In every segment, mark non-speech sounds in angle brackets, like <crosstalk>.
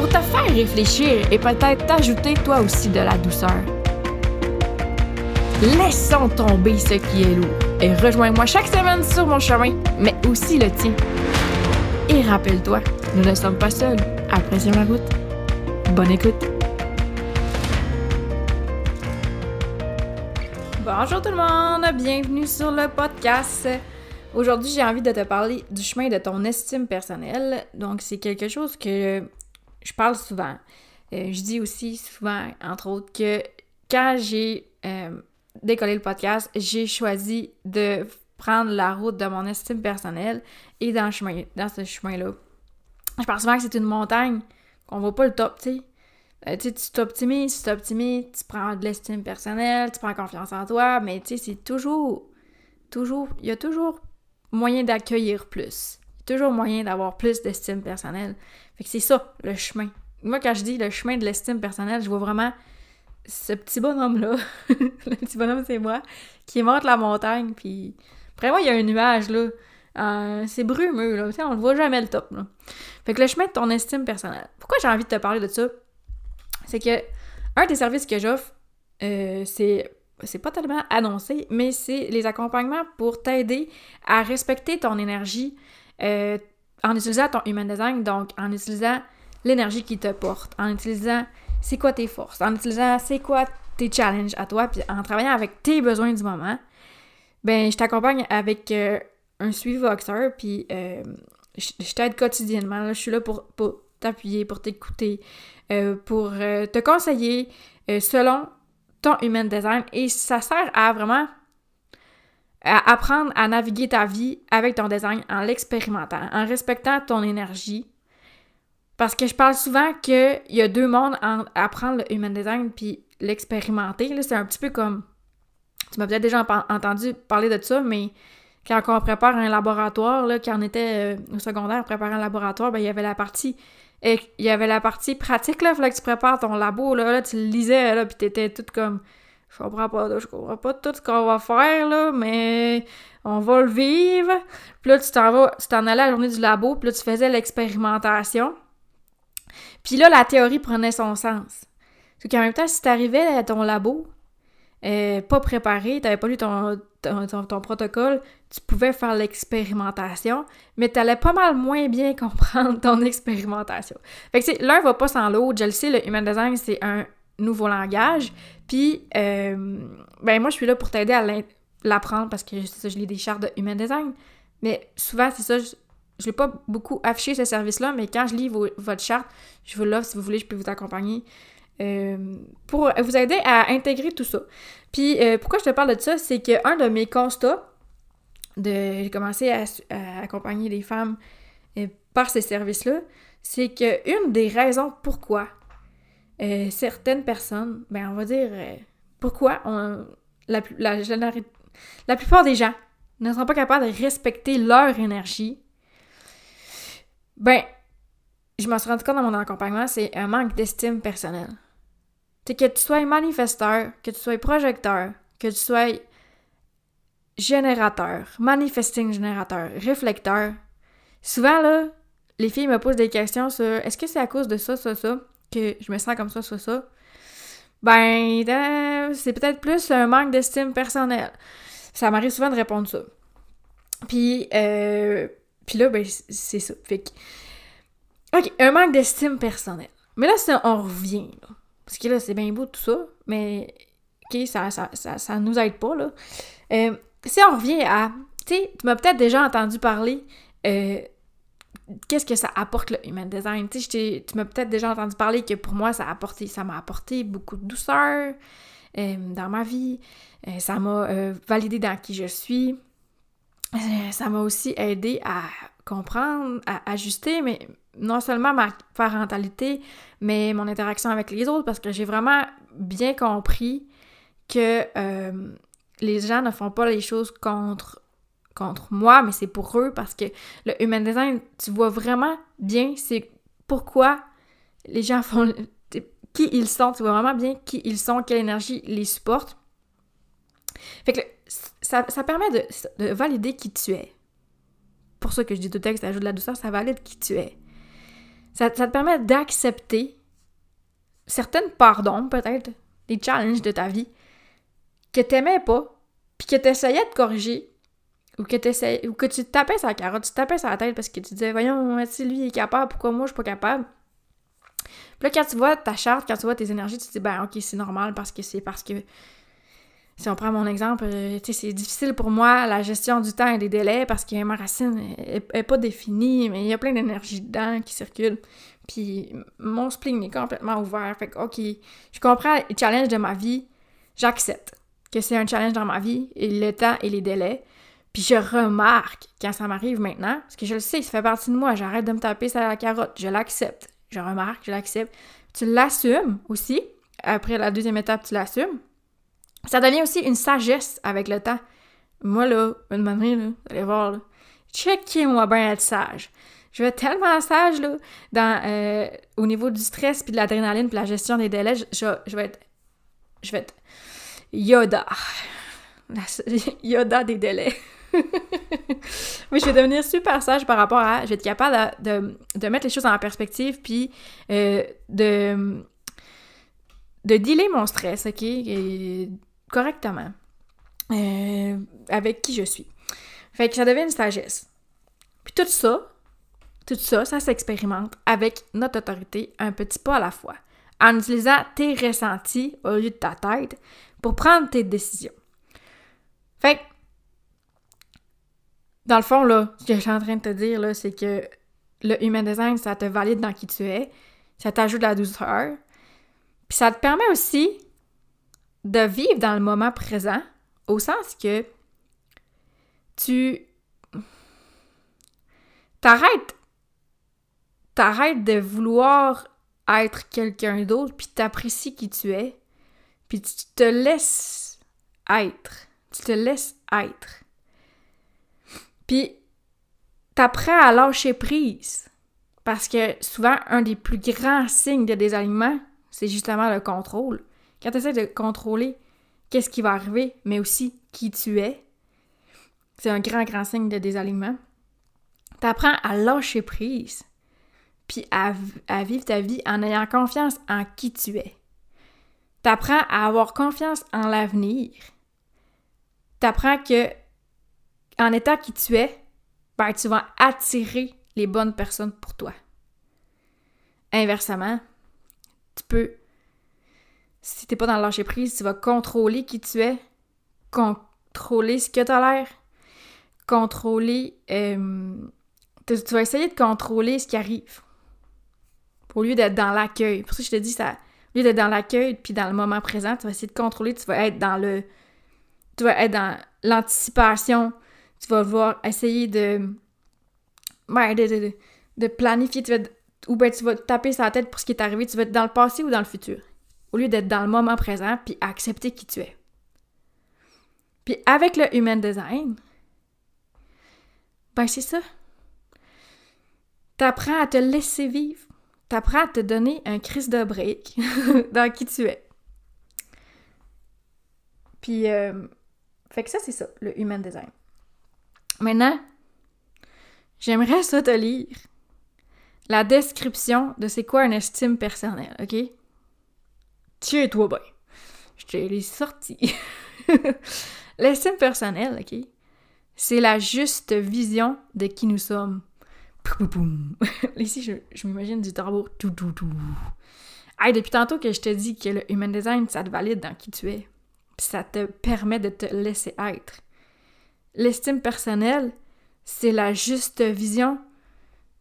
pour te faire réfléchir et peut-être t'ajouter toi aussi de la douceur. Laissons tomber ce qui est lourd et rejoins-moi chaque semaine sur mon chemin, mais aussi le tien. Et rappelle-toi, nous ne sommes pas seuls. Apprécie la route. Bonne écoute. Bonjour tout le monde, bienvenue sur le podcast. Aujourd'hui, j'ai envie de te parler du chemin de ton estime personnelle. Donc, c'est quelque chose que je parle souvent. Euh, je dis aussi souvent, entre autres, que quand j'ai euh, décollé le podcast, j'ai choisi de prendre la route de mon estime personnelle et dans, chemin, dans ce chemin-là. Je pense souvent que c'est une montagne, qu'on voit pas le top, tu sais. Euh, tu t'optimises, tu t'optimises, tu prends de l'estime personnelle, tu prends confiance en toi, mais tu sais, c'est toujours, toujours, il y a toujours moyen d'accueillir plus. Toujours moyen d'avoir plus d'estime personnelle. Fait que c'est ça, le chemin. Moi, quand je dis le chemin de l'estime personnelle, je vois vraiment ce petit bonhomme-là. <laughs> le petit bonhomme, c'est moi, qui monte la montagne, puis après moi, il y a un nuage, là. Euh, c'est brumeux, là. on ne voit jamais le top. Fait que le chemin de ton estime personnelle. Pourquoi j'ai envie de te parler de ça? C'est que un des services que j'offre, euh, c'est c'est pas tellement annoncé, mais c'est les accompagnements pour t'aider à respecter ton énergie euh, en utilisant ton human design, donc en utilisant l'énergie qui te porte, en utilisant c'est quoi tes forces, en utilisant c'est quoi tes challenges à toi, puis en travaillant avec tes besoins du moment, ben je t'accompagne avec euh, un suivi Voxer, puis euh, je, t'aide quotidiennement. je suis là pour, pour t'appuyer, pour t'écouter, pour te conseiller selon ton human design et ça sert à vraiment apprendre à naviguer ta vie avec ton design en l'expérimentant, en respectant ton énergie. Parce que je parle souvent qu'il y a deux mondes en apprendre le human design puis l'expérimenter. C'est un petit peu comme. Tu m'as peut-être déjà entendu parler de ça, mais quand on prépare un laboratoire, là, quand on était euh, au secondaire, préparer un laboratoire, ben, il y avait la partie et il y avait la partie pratique, là, il fallait que tu prépares ton labo, là, tu le lisais, là, pis t'étais toute comme, je comprends pas, je comprends pas tout ce qu'on va faire, là, mais on va le vivre. Puis là, tu t'en vas, tu t'en allais à la journée du labo, puis là, tu faisais l'expérimentation. Puis là, la théorie prenait son sens. Parce qu'en même temps, si t'arrivais à ton labo, euh, pas préparé, t'avais pas lu ton, ton, protocole, tu pouvais faire l'expérimentation, mais tu allais pas mal moins bien <laughs> comprendre ton expérimentation. Fait que l'un va pas sans l'autre. Je le sais, le Human Design, c'est un nouveau langage. Puis, euh, ben moi, je suis là pour t'aider à l'apprendre parce que je lis des chartes de Human Design. Mais souvent, c'est ça, je, ne l'ai pas beaucoup affiché ce service-là, mais quand je lis votre charte, je vous l'offre si vous voulez, je peux vous accompagner. Euh, pour vous aider à intégrer tout ça. Puis euh, pourquoi je te parle de ça, c'est qu'un de mes constats, de j'ai commencé à, accompagner les femmes par ces services-là, c'est que une des raisons pourquoi certaines personnes, ben on va dire pourquoi la, la, la plupart des gens ne sont pas capables de respecter leur énergie, ben je m'en suis rendu compte dans mon accompagnement, c'est un manque d'estime personnelle. C'est que tu sois manifesteur, que tu sois projecteur, que tu sois générateur, manifesting générateur, réflecteur. Souvent, là, les filles me posent des questions sur est-ce que c'est à cause de ça, ça, ça, que je me sens comme ça, ça, ça. Ben, c'est peut-être plus un manque d'estime personnelle. Ça m'arrive souvent de répondre ça. Puis, euh, puis là, ben, c'est ça. Fait que, OK, un manque d'estime personnelle. Mais là, on revient, là. Parce que là, c'est bien beau tout ça, mais OK, ça, ça, ça, nous aide pas, là. Euh, si on revient à. Tu sais, tu m'as peut-être déjà entendu parler. Euh, qu'est-ce que ça apporte le human design? Tu m'as peut-être déjà entendu parler que pour moi, ça a apporté, ça m'a apporté beaucoup de douceur euh, dans ma vie. ça m'a validé dans qui je suis. ça m'a aussi aidé à comprendre, à ajuster mes, non seulement ma parentalité, mais mon interaction avec les autres, parce que j'ai vraiment bien compris que euh, les gens ne font pas les choses contre, contre moi, mais c'est pour eux, parce que le human design, tu vois vraiment bien c'est pourquoi les gens font qui ils sont, tu vois vraiment bien qui ils sont, quelle énergie les supporte. Fait que ça, permet de, de, valider qui tu es. Pour ça que je dis tout texte ajoute de la douceur, ça valide qui tu es. Ça, te permet d'accepter certaines pardons, peut-être, des challenges de ta vie que t'aimais pas, puis que t'essayais de corriger, ou que, ou que tu te tapais sa carotte, tu tapais sa tête parce que tu disais, voyons, si lui est capable, pourquoi moi je suis pas capable? Puis là, quand tu vois ta charte, quand tu vois tes énergies, tu te dis, ben ok, c'est normal parce que c'est parce que si on prend mon exemple, euh, c'est difficile pour moi la gestion du temps et des délais parce que ma racine est, pas définie, mais il y a plein d'énergie dedans qui circule. Puis mon spleen est complètement ouvert. Fait que, OK, je comprends le challenge de ma vie, j'accepte que c'est un challenge dans ma vie, et le temps et les délais. Puis je remarque quand ça m'arrive maintenant, parce que je le sais, ça fait partie de moi, j'arrête de me taper sur la carotte, je l'accepte. Je remarque, je l'accepte. Tu l'assumes aussi. Après la deuxième étape, tu l'assumes. Ça devient aussi une sagesse avec le temps. Moi, là, une manière, là, vous allez voir, là, checkez-moi bien être sage. Je vais être tellement sage, là, euh, au niveau du stress, puis de l'adrénaline, puis la gestion des délais, je, vais être... Je vais être... Yoda. <laughs> Yoda des délais. <laughs> oui, je vais devenir super sage par rapport à... Je vais être capable de, de, mettre les choses en perspective, puis euh, de... de dealer mon stress, OK? Correctement euh, avec qui je suis. Fait que ça devient une sagesse. Puis tout ça, tout ça, ça s'expérimente avec notre autorité un petit pas à la fois, en utilisant tes ressentis au lieu de ta tête pour prendre tes décisions. Fait que, dans le fond, ce que je suis en train de te dire, c'est que le human design, ça te valide dans qui tu es, ça t'ajoute la douceur, puis ça te permet aussi de vivre dans le moment présent, au sens que tu t'arrêtes t'arrêtes de vouloir être quelqu'un d'autre, puis t'apprécies qui tu es, puis tu te laisses être. Tu te laisses être. Puis t'apprends à lâcher prise. Parce que souvent, un des plus grands signes de désalignement, c'est justement le contrôle. Quand tu de contrôler qu'est-ce qui va arriver, mais aussi qui tu es, c'est un grand, grand signe de désalignement. Tu apprends à lâcher prise, puis à, vivre ta vie en ayant confiance en qui tu es. Tu apprends à avoir confiance en l'avenir. Tu apprends que, en étant qui tu es, ben, tu vas attirer les bonnes personnes pour toi. Inversement, tu peux si t'es pas dans le lâcher prise, tu vas contrôler qui tu es, contrôler ce que t'as l'air, contrôler. Euh, tu, vas essayer de contrôler ce qui arrive. Au lieu d'être dans l'accueil. Pour ça, je te dis ça. Au lieu d'être dans l'accueil puis dans le moment présent, tu vas essayer de contrôler, tu dans le. Tu vas être dans l'anticipation. Tu vas voir essayer de. De, de, planifier. Tu vas, ou ben tu vas taper sa tête pour ce qui est arrivé. Tu vas être dans le passé ou dans le futur au lieu d'être dans le moment présent puis accepter qui tu es. Puis avec le Human Design, ben c'est ça. T'apprends à te laisser vivre. T'apprends à te donner un crise de break <laughs> dans qui tu es. Puis, euh, fait que ça, c'est ça, le Human Design. Maintenant, j'aimerais ça te lire la description de c'est quoi une estime personnelle, OK? Tiens-toi bien. Je te l'ai sorti. <laughs> L'estime personnelle, OK? C'est la juste vision de qui nous sommes. <laughs> Ici, je, m'imagine du tambour. Tout, tout, tout. Hey, depuis tantôt que je te dis que le human design, ça te valide dans qui tu es. Ça te permet de te laisser être. L'estime personnelle, c'est la juste vision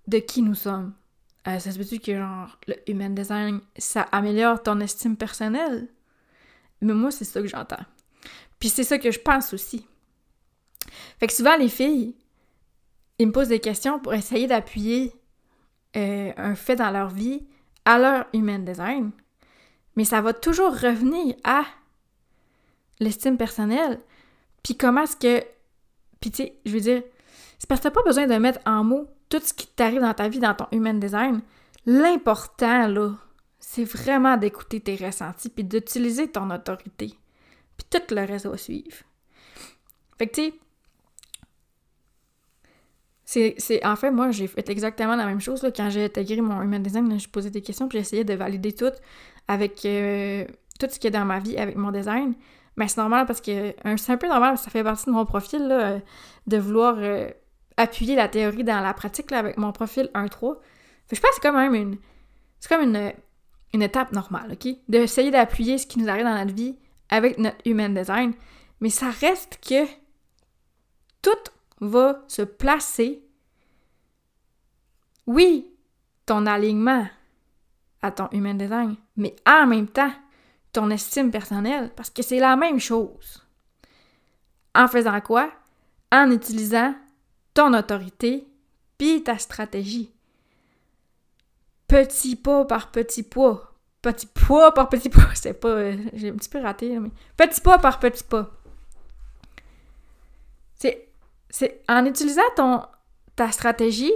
de qui nous sommes. Euh, ça se peut-tu que genre le human design, ça améliore ton estime personnelle? Mais moi, c'est ça que j'entends. Puis c'est ça que je pense aussi. Fait que souvent, les filles, ils me posent des questions pour essayer d'appuyer euh, un fait dans leur vie à leur human design, mais ça va toujours revenir à l'estime personnelle. Puis comment est-ce que. Puis tu sais, je veux dire, c'est parce que t'as pas besoin de mettre en mots tout ce qui t'arrive dans ta vie, dans ton human design. L'important, là, c'est vraiment d'écouter tes ressentis puis d'utiliser ton autorité. Puis tout le reste va suivre. Fait que, tu sais, c'est, en fait, moi, j'ai fait exactement la même chose. Là, quand j'ai intégré mon human design, je posais des questions, puis j'essayais de valider tout avec euh, tout ce qui est dans ma vie avec mon design. Mais c'est normal parce que c'est un peu normal, ça fait partie de mon profil là, de vouloir euh, appuyer la théorie dans la pratique là, avec mon profil 1-3. je pense que c'est quand même une. C'est comme une, une étape normale, OK? D'essayer d'appuyer ce qui nous arrive dans notre vie avec notre human design. Mais ça reste que tout va se placer. Oui, ton alignement à ton human design, mais en même temps, ton estime personnelle, parce que c'est la même chose. En faisant quoi? En utilisant ton autorité puis ta stratégie. Petit pas par petit pas. Petit pas par petit pas. <laughs> C'est pas. Euh, j'ai un petit peu raté, mais. Petit pas par petit pas. C'est. En utilisant ton, ta stratégie,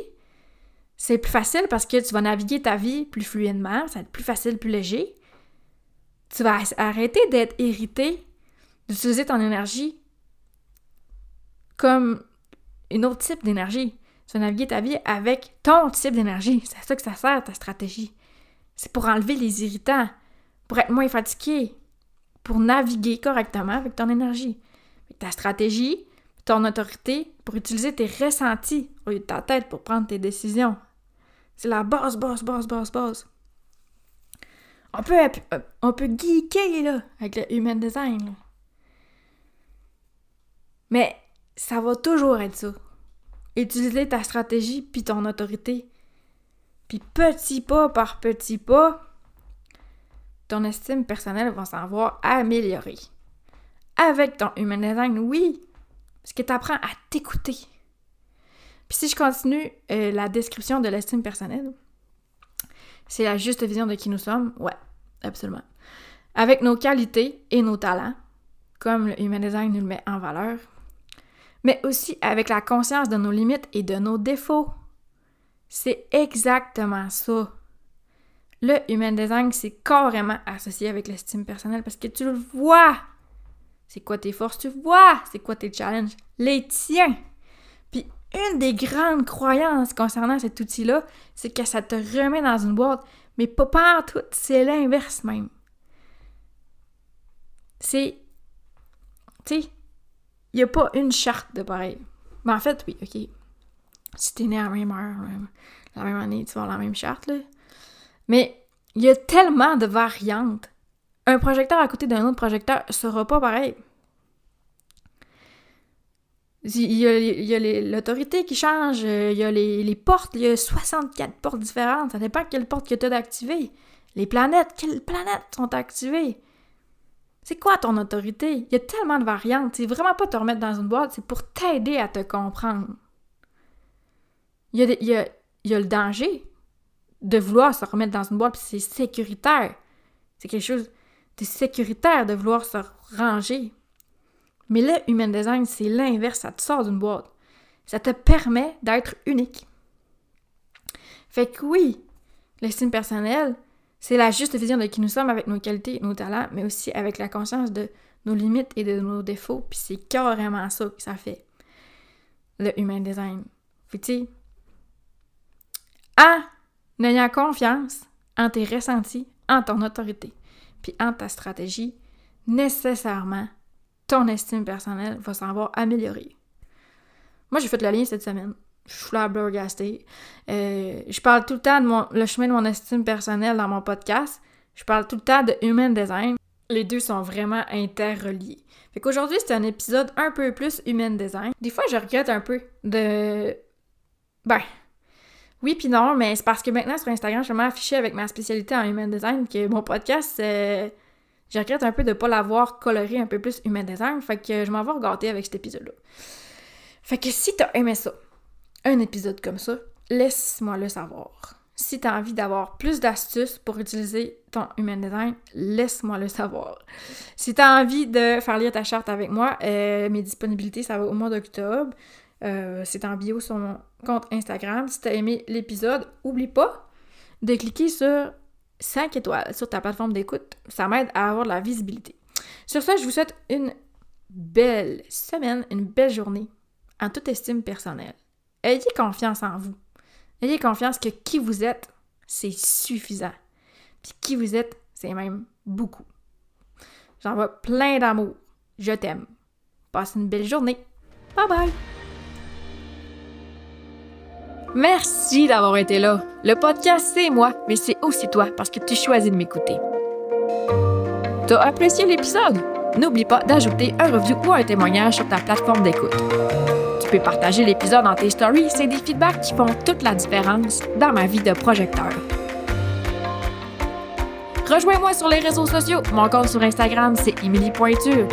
c'est plus facile parce que tu vas naviguer ta vie plus fluidement, ça va être plus facile, plus léger. Tu vas arrêter d'être irrité, d'utiliser ton énergie comme une autre type d'énergie. Tu vas naviguer ta vie avec ton type d'énergie. C'est à ça que ça sert, ta stratégie. C'est pour enlever les irritants, pour être moins fatigué, pour naviguer correctement avec ton énergie. Ta stratégie, ton autorité, pour utiliser tes ressentis au lieu de ta tête pour prendre tes décisions. C'est la base, base, base, base, base. On peut, on peut geeker, là, avec le human design. Mais ça va toujours être ça. Utiliser ta stratégie puis ton autorité. Puis petit pas par petit pas, ton estime personnelle va s'en voir améliorer. Avec ton human design, oui, parce que tu à t'écouter. Puis si je continue euh, la description de l'estime personnelle, c'est la juste vision de qui nous sommes? Ouais, absolument. Avec nos qualités et nos talents, comme le human design nous le met en valeur, mais aussi avec la conscience de nos limites et de nos défauts. C'est exactement ça. Le human design, c'est carrément associé avec l'estime personnelle parce que tu le vois. C'est quoi tes forces, tu vois. C'est quoi tes challenges, les tiens. Une des grandes croyances concernant cet outil-là, c'est que ça te remet dans une boîte, mais pas partout, c'est l'inverse même. C'est. Tu sais, il n'y a pas une charte de pareil. Mais en fait, oui, ok. Si t'es né à la même heure, la même année, tu vas avoir la même charte, là. Mais il y a tellement de variantes. Un projecteur à côté d'un autre projecteur sera pas pareil. Il y a, l'autorité qui change, il y a les, portes, il y a 64 portes différentes. Ça dépend quelle porte que tu as d'activer. Les planètes, quelles planètes sont activées? C'est quoi ton autorité? Il y a tellement de variantes. C'est vraiment pas te remettre dans une boîte, c'est pour t'aider à te comprendre. Il y, a le danger de vouloir se remettre dans une boîte, puis c'est sécuritaire. C'est quelque chose de sécuritaire de vouloir se ranger. Mais le human design, c'est l'inverse, ça te sort d'une boîte. Ça te permet d'être unique. Fait que oui, l'estime personnelle, c'est la juste vision de qui nous sommes avec nos qualités nos talents, mais aussi avec la conscience de nos limites et de nos défauts. Puis c'est carrément ça que ça fait, le human design. Fait tu en ayant confiance en tes ressentis, en ton autorité, puis en ta stratégie, nécessairement, ton estime personnelle va s'en voir améliorée. Moi, j'ai fait le lien cette semaine je suis flabbergastée. Euh, je parle tout le temps de mon, le chemin de mon estime personnelle dans mon podcast. Je parle tout le temps de human design. Les deux sont vraiment interreliés. Fait qu'aujourd'hui, c'est un épisode un peu plus human design. Des fois, je regrette un peu de. Ben. Oui puis non, mais c'est parce que maintenant sur Instagram, je suis affiché avec ma spécialité en human design que mon podcast, euh, je regrette un peu de ne pas l'avoir coloré un peu plus human design. Fait que je m'en vais regarder avec cet épisode-là. Fait que si t'as aimé ça, un épisode comme ça, laisse-moi le savoir. si tu as envie d'avoir plus d'astuces pour utiliser ton Human Design, laisse-moi le savoir. Si tu as envie de faire lire ta charte avec moi, euh, mes disponibilités, ça va au mois d'octobre. Euh, c'est en bio sur mon compte Instagram. Si tu as aimé l'épisode, oublie pas de cliquer sur 5 étoiles sur ta plateforme d'écoute. Ça m'aide à avoir de la visibilité. Sur ça, je vous souhaite une belle semaine, une belle journée en toute estime personnelle. Ayez confiance en vous. Ayez confiance que qui vous êtes, c'est suffisant. Puis qui vous êtes, c'est même beaucoup. J'envoie plein d'amour. Je t'aime. Passe une belle journée. Bye bye! Merci d'avoir été là. Le podcast, c'est moi, mais c'est aussi toi parce que tu choisis de m'écouter. T'as apprécié l'épisode? N'oublie pas d'ajouter un review ou un témoignage sur ta plateforme d'écoute peux partager l'épisode dans tes stories, c'est des feedbacks qui font toute la différence dans ma vie de projecteur. Rejoins-moi sur les réseaux sociaux. Mon compte sur Instagram, c'est Émilie Pointure.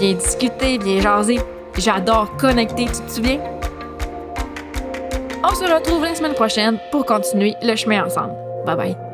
Viens discuter, viens jaser. J'adore connecter, tu te souviens? On se retrouve la semaine prochaine pour continuer le chemin ensemble. Bye bye.